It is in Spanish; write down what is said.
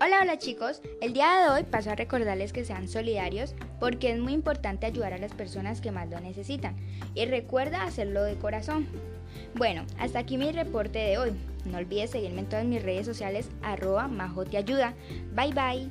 Hola, hola chicos, el día de hoy paso a recordarles que sean solidarios porque es muy importante ayudar a las personas que más lo necesitan y recuerda hacerlo de corazón. Bueno, hasta aquí mi reporte de hoy. No olvides seguirme en todas mis redes sociales arroba majoteayuda. Bye bye.